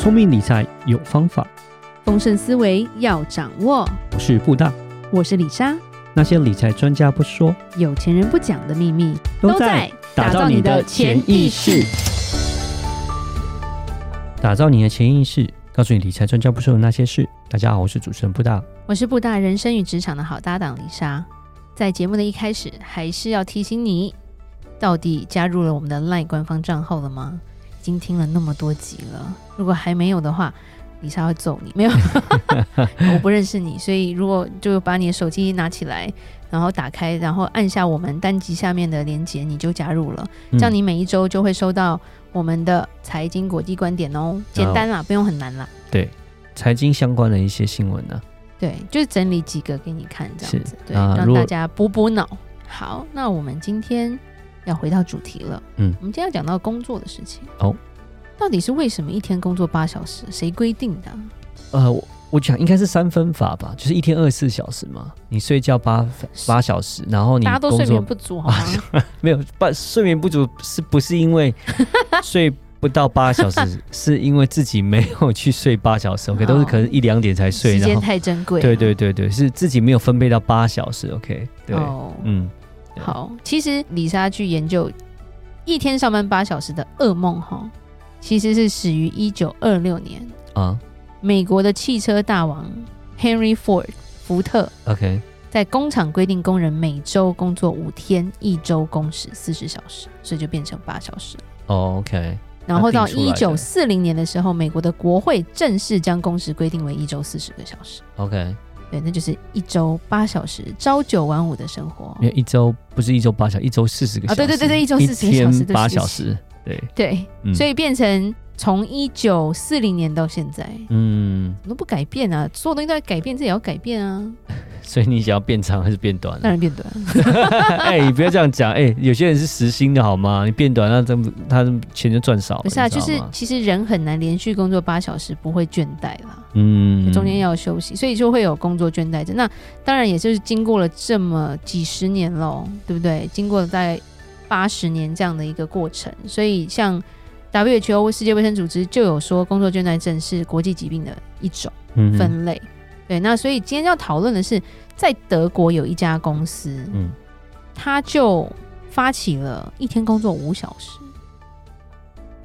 聪明理财有方法，丰盛思维要掌握。我是布大，我是李莎。那些理财专家不说，有钱人不讲的秘密，都在打造你的潜意识。打造你的潜意识，告诉你理财专家不说的那些事。大家好，我是主持人布大，我是布大人生与职场的好搭档李莎。在节目的一开始，还是要提醒你，到底加入了我们的 LINE 官方账号了吗？已经听了那么多集了，如果还没有的话，李莎会揍你。没有，我不认识你，所以如果就把你的手机拿起来，然后打开，然后按下我们单集下面的链接，你就加入了。这样你每一周就会收到我们的财经国际观点哦，简单啦，不用很难啦。对，财经相关的一些新闻呢。对，就是整理几个给你看，这样子，对，啊、让大家补补脑。好，那我们今天要回到主题了。嗯，我们今天要讲到工作的事情。哦，到底是为什么一天工作八小时？谁规定的？呃，我我讲应该是三分法吧，就是一天二十四小时嘛，你睡觉八八小时，然后你大家都睡眠不足好吗？没有，不，睡眠不足是不是因为 睡？不到八小时，是因为自己没有去睡八小时，OK，都是可能一两点才睡，时间太珍贵。对对对对，是自己没有分配到八小时，OK，对，哦、嗯，好，其实李莎去研究一天上班八小时的噩梦哈，其实是始于一九二六年啊，美国的汽车大王 Henry Ford 福特，OK，在工厂规定工人每周工作五天，一周工时四十小时，所以就变成八小时。哦，OK。然后到一九四零年的时候，美国的国会正式将工时规定为一周四十个小时。OK，对，那就是一周八小时，朝九晚五的生活。因为一周不是一周八小时，一周四十个小时。啊，对对对对，一周四十个小时，八小时。对对，嗯、所以变成。从一九四零年到现在，嗯，都不改变啊，所有东西都在改变，这也要改变啊。所以你想要变长还是变短？当然变短。哎、欸，你不要这样讲，哎、欸，有些人是时薪的好吗？你变短，那这他钱就赚少了。不是啊，就是其实人很难连续工作八小时不会倦怠啦。嗯，中间要休息，所以就会有工作倦怠症。那当然也就是经过了这么几十年喽，对不对？经过了在八十年这样的一个过程，所以像。WHO 世界卫生组织就有说，工作倦怠症是国际疾病的一种分类。对，那所以今天要讨论的是，在德国有一家公司，嗯，他就发起了一天工作五小时，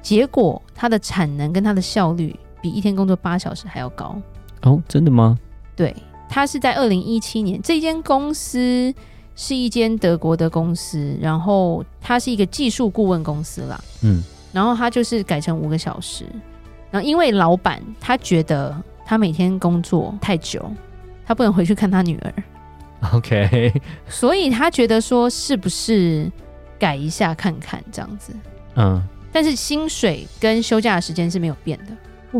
结果它的产能跟它的效率比一天工作八小时还要高。哦，真的吗？对，它是在二零一七年，这间公司是一间德国的公司，然后它是一个技术顾问公司啦，嗯。然后他就是改成五个小时，然后因为老板他觉得他每天工作太久，他不能回去看他女儿，OK，所以他觉得说是不是改一下看看这样子，嗯，但是薪水跟休假的时间是没有变的。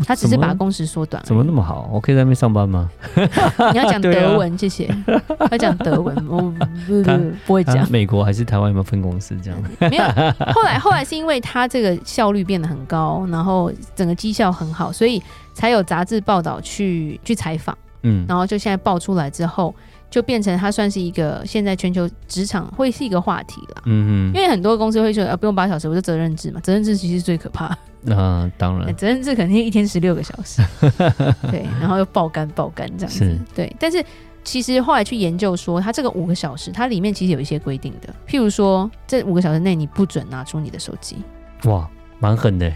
他只是把工时缩短，怎么那么好？我可以在那边上班吗？你要讲 德文，谢谢。要讲德文，我不不会讲。美国还是台湾有没有分公司这样？没有。后来后来是因为他这个效率变得很高，然后整个绩效很好，所以才有杂志报道去去采访。嗯，然后就现在爆出来之后。就变成它算是一个现在全球职场会是一个话题了，嗯嗯，因为很多公司会说啊，不用八小时，我就责任制嘛，责任制其实是最可怕。那、啊、当然，责任制肯定一天十六个小时，对，然后又爆肝爆肝这样子，是对。但是其实后来去研究说，它这个五个小时，它里面其实有一些规定的，譬如说这五个小时内你不准拿出你的手机。哇。蛮狠的，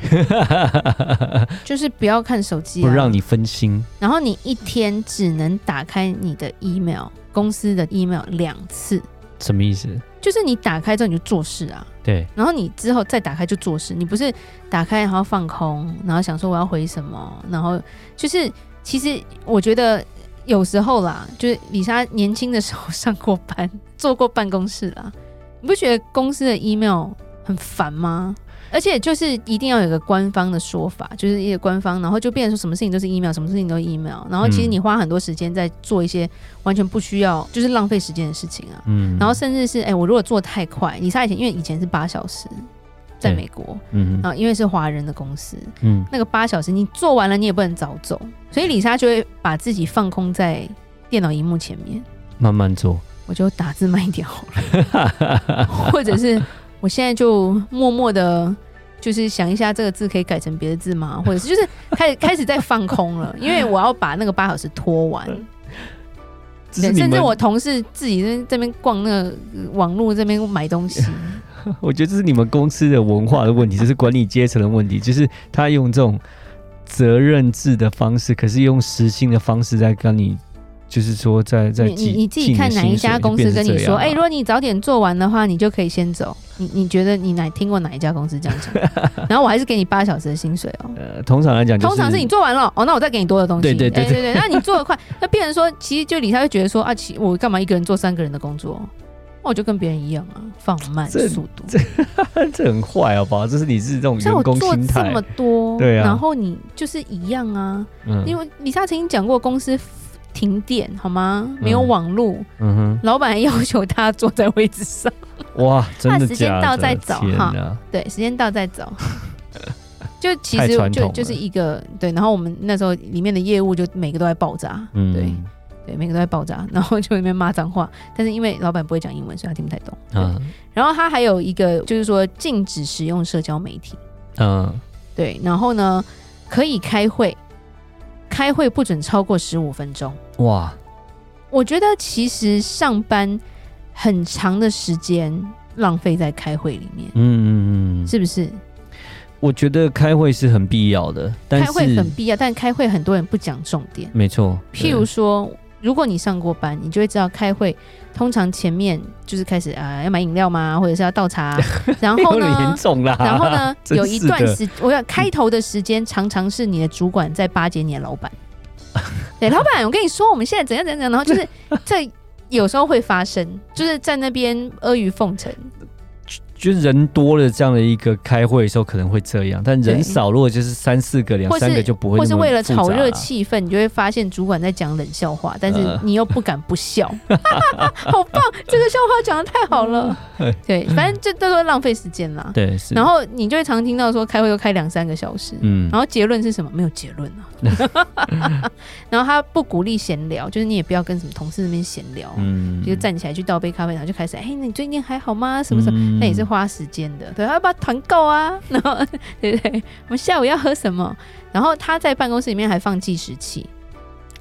就是不要看手机，啊，不让你分心。然后你一天只能打开你的 email，公司的 email 两次。什么意思？就是你打开之后你就做事啊，对。然后你之后再打开就做事，你不是打开然后放空，然后想说我要回什么，然后就是其实我觉得有时候啦，就是李莎年轻的时候上过班，坐过办公室啦，你不觉得公司的 email 很烦吗？而且就是一定要有个官方的说法，就是一个官方，然后就变成说什么事情都是 email，什么事情都是 email，然后其实你花很多时间在做一些完全不需要，就是浪费时间的事情啊。嗯。然后甚至是，哎、欸，我如果做太快，李莎以前因为以前是八小时，在美国，嗯，然后因为是华人的公司，嗯，那个八小时你做完了，你也不能早走，所以李莎就会把自己放空在电脑荧幕前面，慢慢做。我就打字慢一点好了，或者是。我现在就默默的就是想一下这个字可以改成别的字吗？或者是就是开始开始在放空了，因为我要把那个八小时拖完。对，甚至我同事自己在这边逛那个网络这边买东西。我觉得这是你们公司的文化的问题，这是管理阶层的问题，就是他用这种责任制的方式，可是用实心的方式在跟你。就是说在，在在你你自己看哪一家公司跟你说，哎、欸，如果你早点做完的话，你就可以先走。你你觉得你哪听过哪一家公司这样讲？然后我还是给你八小时的薪水哦。呃，通常来讲、就是，通常是你做完了哦，那我再给你多的东西。对对对对对，那你做的快，那变成说，其实就李他会觉得说啊，其我干嘛一个人做三个人的工作？那我就跟别人一样啊，放慢速度。这这，这很坏好不好？这是你是这种员工心态。像我做这么多，对啊，然后你就是一样啊。嗯，因为李莎曾经讲过公司。停电好吗？没有网络，嗯哼，老板要求他坐在位置上。哇，真的？时间到再走哈。对，时间到再走。就其实就就是一个对，然后我们那时候里面的业务就每个都在爆炸，嗯、对对，每个都在爆炸，然后就里面骂脏话。但是因为老板不会讲英文，所以他听不太懂。嗯，然后他还有一个就是说禁止使用社交媒体。嗯，对，然后呢可以开会。开会不准超过十五分钟。哇，我觉得其实上班很长的时间浪费在开会里面。嗯嗯嗯，是不是？我觉得开会是很必要的，但是，开会很必要，但开会很多人不讲重点。没错，譬如说，如果你上过班，你就会知道开会通常前面就是开始啊、呃，要买饮料吗？或者是要倒茶？然后呢？严重啦，然后呢？有一段时，我要开头的时间常常是你的主管在巴结你的老板。对，老板，我跟你说，我们现在怎样怎样，然后就是这有时候会发生，就是在那边阿谀奉承。就是人多了这样的一个开会的时候可能会这样，但人少，如果就是三四个、两三个就不会。或是为了炒热气氛，你就会发现主管在讲冷笑话，但是你又不敢不笑。好棒，这个笑话讲的太好了。对，反正这都是浪费时间啦。对，然后你就会常听到说开会都开两三个小时，嗯，然后结论是什么？没有结论啊。然后他不鼓励闲聊，就是你也不要跟什么同事那边闲聊，嗯，就站起来去倒杯咖啡，然后就开始，哎，那你最近还好吗？什么什么？那也是。花时间的，对，要不要团购啊？然后，对不对？我们下午要喝什么？然后他在办公室里面还放计时器，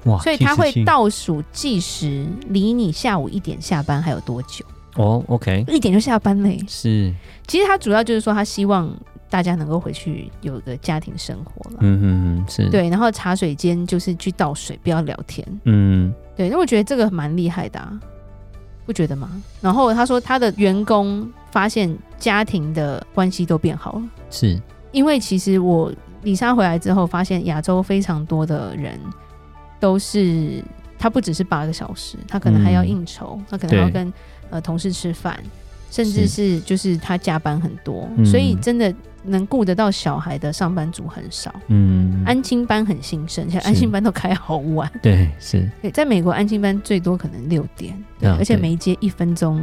哇！所以他会倒数计时，离你下午一点下班还有多久？哦，OK，一点就下班嘞。是，其实他主要就是说，他希望大家能够回去有一个家庭生活了。嗯嗯嗯，是对。然后茶水间就是去倒水，不要聊天。嗯，对。那我觉得这个蛮厉害的啊。不觉得吗？然后他说他的员工发现家庭的关系都变好了，是。因为其实我李莎回来之后发现亚洲非常多的人都是他不只是八个小时，他可能还要应酬，嗯、他可能还要跟呃同事吃饭，甚至是。就是他加班很多，所以真的。能顾得到小孩的上班族很少，嗯，安亲班很兴盛，现在安亲班都开好晚，对，是，对，在美国安亲班最多可能六点，对，而且每接一分钟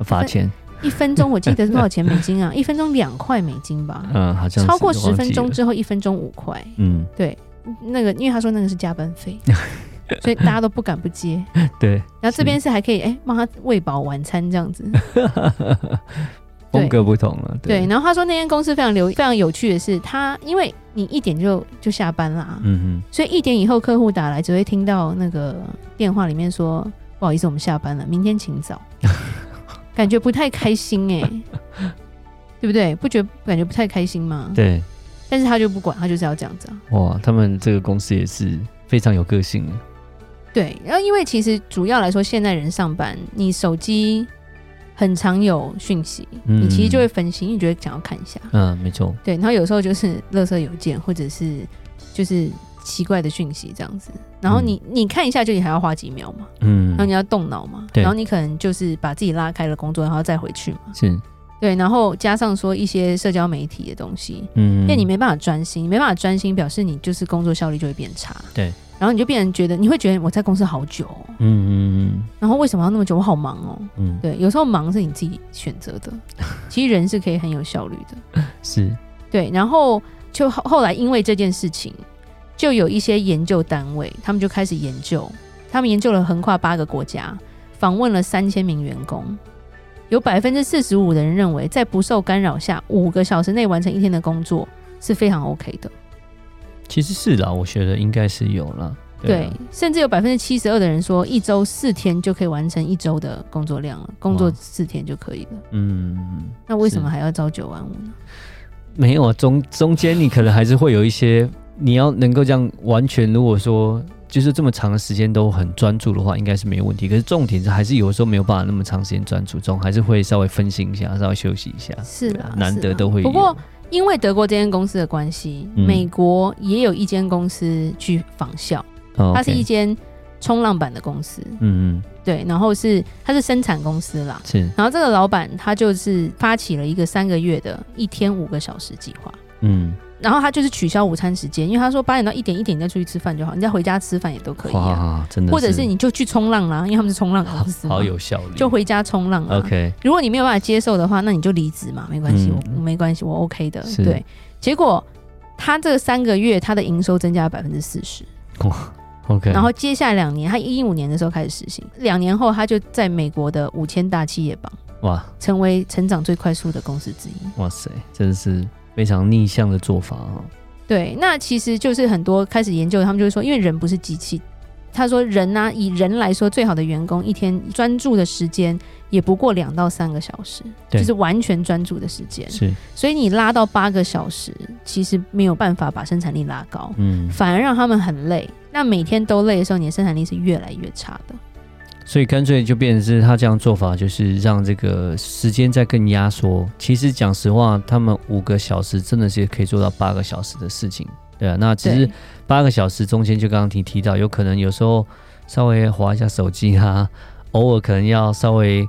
罚钱，一分钟我记得是多少钱美金啊？一分钟两块美金吧，嗯，好像超过十分钟之后一分钟五块，嗯，对，那个因为他说那个是加班费，所以大家都不敢不接，对，然后这边是还可以哎帮他喂饱晚餐这样子。风格不同了，对，对。然后他说那间公司非常流非常有趣的是，他因为你一点就就下班啦，嗯哼，所以一点以后客户打来只会听到那个电话里面说不好意思，我们下班了，明天请早，感觉不太开心哎、欸，对不对？不觉得感觉不太开心吗？对，但是他就不管，他就是要这样子啊。哇，他们这个公司也是非常有个性的。对，然后因为其实主要来说，现代人上班，你手机。很常有讯息，你其实就会分心，你觉得想要看一下。嗯，没错。对，然后有时候就是垃圾邮件，或者是就是奇怪的讯息这样子。然后你你看一下，就你还要花几秒嘛。嗯。然后你要动脑嘛。对。然后你可能就是把自己拉开了工作，然后再回去嘛。是。对，然后加上说一些社交媒体的东西，嗯，因为你没办法专心，没办法专心，表示你就是工作效率就会变差。对。然后你就变成觉得，你会觉得我在公司好久，哦，嗯嗯嗯，然后为什么要那么久？我好忙哦，嗯，对，有时候忙是你自己选择的，其实人是可以很有效率的，是，对，然后就后来因为这件事情，就有一些研究单位，他们就开始研究，他们研究了横跨八个国家，访问了三千名员工，有百分之四十五的人认为，在不受干扰下，五个小时内完成一天的工作是非常 OK 的。其实是的，我觉得应该是有了。对，甚至有百分之七十二的人说，一周四天就可以完成一周的工作量了，工作四天就可以了。嗯，那为什么还要朝九晚五呢？没有啊，中中间你可能还是会有一些，你要能够这样完全，如果说就是这么长的时间都很专注的话，应该是没有问题。可是重点是还是有时候没有办法那么长时间专注，总还是会稍微分心一下，稍微休息一下。是啊，难得都会有。不过因为德国这间公司的关系，嗯、美国也有一间公司去仿效。它是一间冲浪板的公司，嗯嗯，对，然后是它是生产公司啦，是，然后这个老板他就是发起了一个三个月的一天五个小时计划，嗯，然后他就是取消午餐时间，因为他说八点到一点一点你再出去吃饭就好，你再回家吃饭也都可以啊，真的，或者是你就去冲浪啦，因为他们是冲浪公司好，好有效率，就回家冲浪啊，OK，如果你没有办法接受的话，那你就离职嘛，没关系，嗯、我没关系，我 OK 的，对，结果他这三个月他的营收增加了百分之四十，OK，然后接下来两年，他一五年的时候开始实行，两年后他就在美国的五千大企业榜，哇，成为成长最快速的公司之一。哇塞，真的是非常逆向的做法啊！对，那其实就是很多开始研究，他们就会说，因为人不是机器。他说：“人呢、啊，以人来说，最好的员工一天专注的时间也不过两到三个小时，就是完全专注的时间。是，所以你拉到八个小时，其实没有办法把生产力拉高，嗯，反而让他们很累。那每天都累的时候，你的生产力是越来越差的。所以干脆就变成是他这样做法，就是让这个时间再更压缩。其实讲实话，他们五个小时真的是可以做到八个小时的事情。”对啊，那其实八个小时中间，就刚刚提提到，有可能有时候稍微滑一下手机啊，偶尔可能要稍微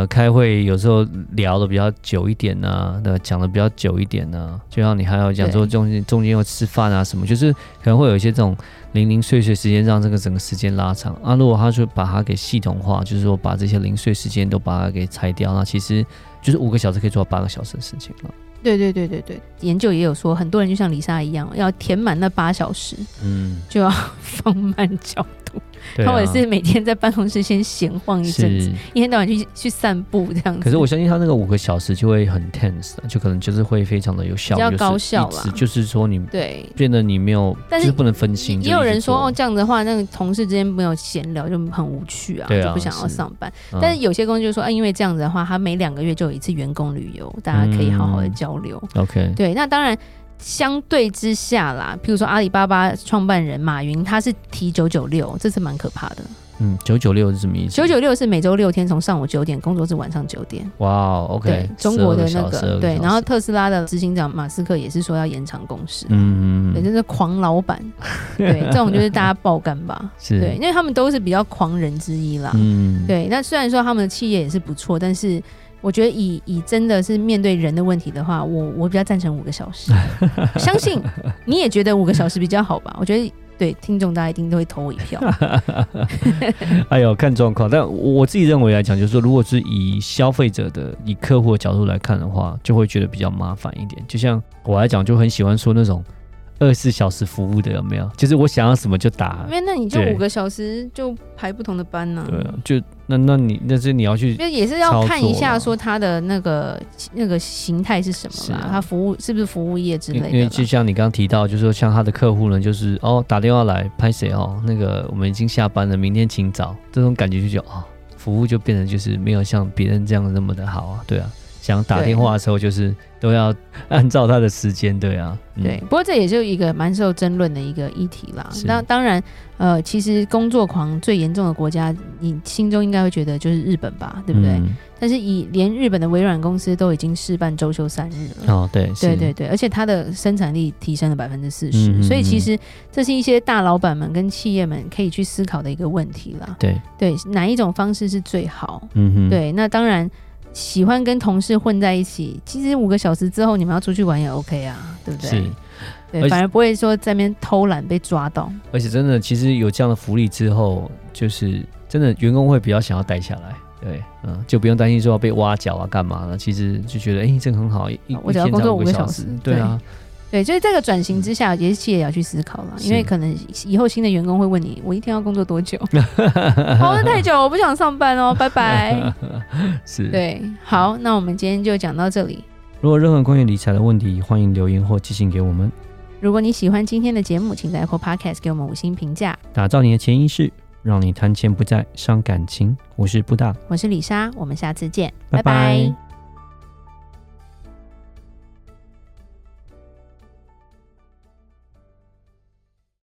的开会，有时候聊的比较久一点呢，那讲的比较久一点呢，就像你还要讲说中间中间要吃饭啊什么，就是可能会有一些这种零零碎碎时间，让这个整个时间拉长啊。如果他说把它给系统化，就是说把这些零碎时间都把它给拆掉，那其实就是五个小时可以做到八个小时的事情了。对对对对对，研究也有说，很多人就像李莎一样，要填满那八小时，嗯，就要放慢脚 他也是每天在办公室先闲晃一阵子，一天到晚去去散步这样子。可是我相信他那个五个小时就会很 tense，就可能就是会非常的有效，比较高效啦。就是说你对变得你没有，但是不能分心。也有人说哦，这样子的话，那个同事之间没有闲聊就很无趣啊，就不想要上班。但是有些公司就说啊，因为这样子的话，他每两个月就有一次员工旅游，大家可以好好的交流。OK，对，那当然。相对之下啦，譬如说阿里巴巴创办人马云，他是提九九六，这是蛮可怕的。嗯，九九六是什么意思？九九六是每周六天从上午九点工作至晚上九点。哇，OK，对，中国的那个对，然后特斯拉的执行长马斯克也是说要延长工时。嗯嗯，对，就是狂老板。对，这种就是大家爆肝吧。是，对，因为他们都是比较狂人之一啦。嗯，对。那虽然说他们的企业也是不错，但是。我觉得以以真的是面对人的问题的话，我我比较赞成五个小时。相信你也觉得五个小时比较好吧？我觉得对听众大家一定都会投我一票。哎呦，看状况。但我自己认为来讲，就是说，如果是以消费者的、以客户的角度来看的话，就会觉得比较麻烦一点。就像我来讲，就很喜欢说那种。二十四小时服务的有没有？就是我想要什么就打。因为那你就五个小时就排不同的班呢、啊。对啊，就那那你那是你要去，那也是要看一下说他的那个那个形态是什么嘛，他、啊、服务是不是服务业之类的。因为就像你刚刚提到，就是说像他的客户呢，就是哦打电话来拍谁哦，那个我们已经下班了，明天请早。这种感觉就觉得哦，服务就变成就是没有像别人这样那么的好啊，对啊。想打电话的时候，就是都要按照他的时间，对啊，嗯、对。不过这也就一个蛮受争论的一个议题啦。那当然，呃，其实工作狂最严重的国家，你心中应该会觉得就是日本吧，对不对？嗯、但是以连日本的微软公司都已经事半周休三日了。哦，对，对对对，而且它的生产力提升了百分之四十。所以其实这是一些大老板们跟企业们可以去思考的一个问题啦。对对，哪一种方式是最好？嗯哼，对。那当然。喜欢跟同事混在一起，其实五个小时之后你们要出去玩也 OK 啊，对不对？是，对，反而不会说在那边偷懒被抓到。而且真的，其实有这样的福利之后，就是真的员工会比较想要待下来，对，嗯，就不用担心说要被挖角啊干嘛了。其实就觉得，哎、欸，这个很好，一我只要工作五个小时，对啊。对，就是这个转型之下，也是企业也要去思考了，因为可能以后新的员工会问你，我一天要工作多久？熬得太久，我不想上班哦，拜拜。是，对，好，那我们今天就讲到这里。如果任何关于理财的问题，欢迎留言或寄信给我们。如果你喜欢今天的节目，请在 Apple Podcast 给我们五星评价。打造你的潜意识，让你谈钱不再伤感情。我是布大，我是李莎，我们下次见，拜拜。拜拜。